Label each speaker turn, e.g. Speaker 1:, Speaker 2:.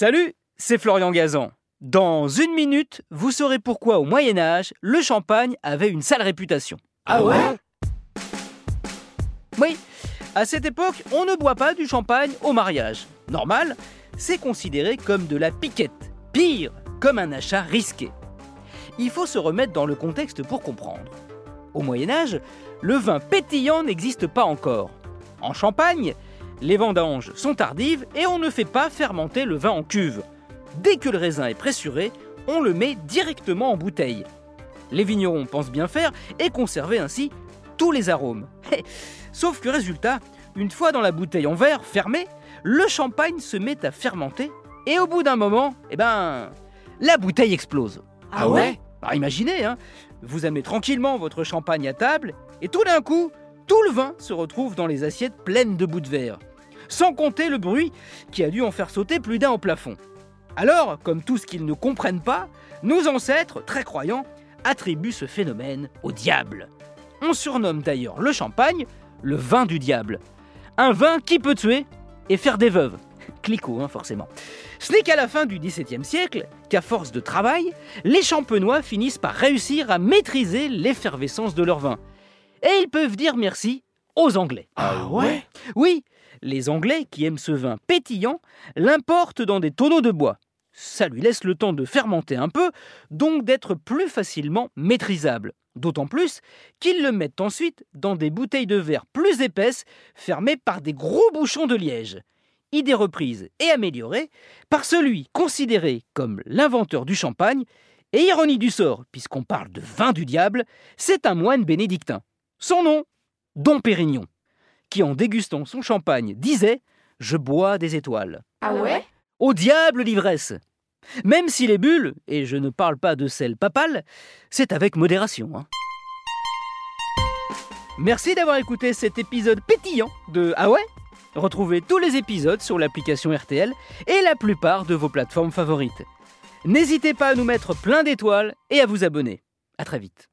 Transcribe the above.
Speaker 1: Salut, c'est Florian Gazan. Dans une minute, vous saurez pourquoi au Moyen Âge, le champagne avait une sale réputation.
Speaker 2: Ah ouais?
Speaker 1: Oui, à cette époque, on ne boit pas du champagne au mariage. Normal, c'est considéré comme de la piquette. Pire, comme un achat risqué. Il faut se remettre dans le contexte pour comprendre. Au Moyen Âge, le vin pétillant n'existe pas encore. En Champagne, les vendanges sont tardives et on ne fait pas fermenter le vin en cuve. Dès que le raisin est pressuré, on le met directement en bouteille. Les vignerons pensent bien faire et conserver ainsi tous les arômes. Sauf que résultat, une fois dans la bouteille en verre fermée, le champagne se met à fermenter et au bout d'un moment, eh ben, la bouteille explose.
Speaker 2: Ah ouais
Speaker 1: Alors imaginez, hein, vous amenez tranquillement votre champagne à table et tout d'un coup, tout le vin se retrouve dans les assiettes pleines de bouts de verre. Sans compter le bruit qui a dû en faire sauter plus d'un au plafond. Alors, comme tout ce qu'ils ne comprennent pas, nos ancêtres, très croyants, attribuent ce phénomène au diable. On surnomme d'ailleurs le champagne le vin du diable. Un vin qui peut tuer et faire des veuves. Clicquot, hein, forcément. Ce n'est qu'à la fin du XVIIe siècle qu'à force de travail, les champenois finissent par réussir à maîtriser l'effervescence de leur vin. Et ils peuvent dire merci aux Anglais.
Speaker 2: Ah ouais?
Speaker 1: Oui, les Anglais, qui aiment ce vin pétillant, l'importent dans des tonneaux de bois. Ça lui laisse le temps de fermenter un peu, donc d'être plus facilement maîtrisable. D'autant plus qu'ils le mettent ensuite dans des bouteilles de verre plus épaisses, fermées par des gros bouchons de liège. Idée reprise et améliorée par celui considéré comme l'inventeur du champagne, et ironie du sort, puisqu'on parle de vin du diable, c'est un moine bénédictin. Son nom, Dom Pérignon, qui en dégustant son champagne disait Je bois des étoiles.
Speaker 2: Ah ouais?
Speaker 1: Au diable l'ivresse Même si les bulles, et je ne parle pas de celle papale, c'est avec modération. hein. Merci d'avoir écouté cet épisode pétillant de Ah ouais? Retrouvez tous les épisodes sur l'application RTL et la plupart de vos plateformes favorites. N'hésitez pas à nous mettre plein d'étoiles et à vous abonner. À très vite.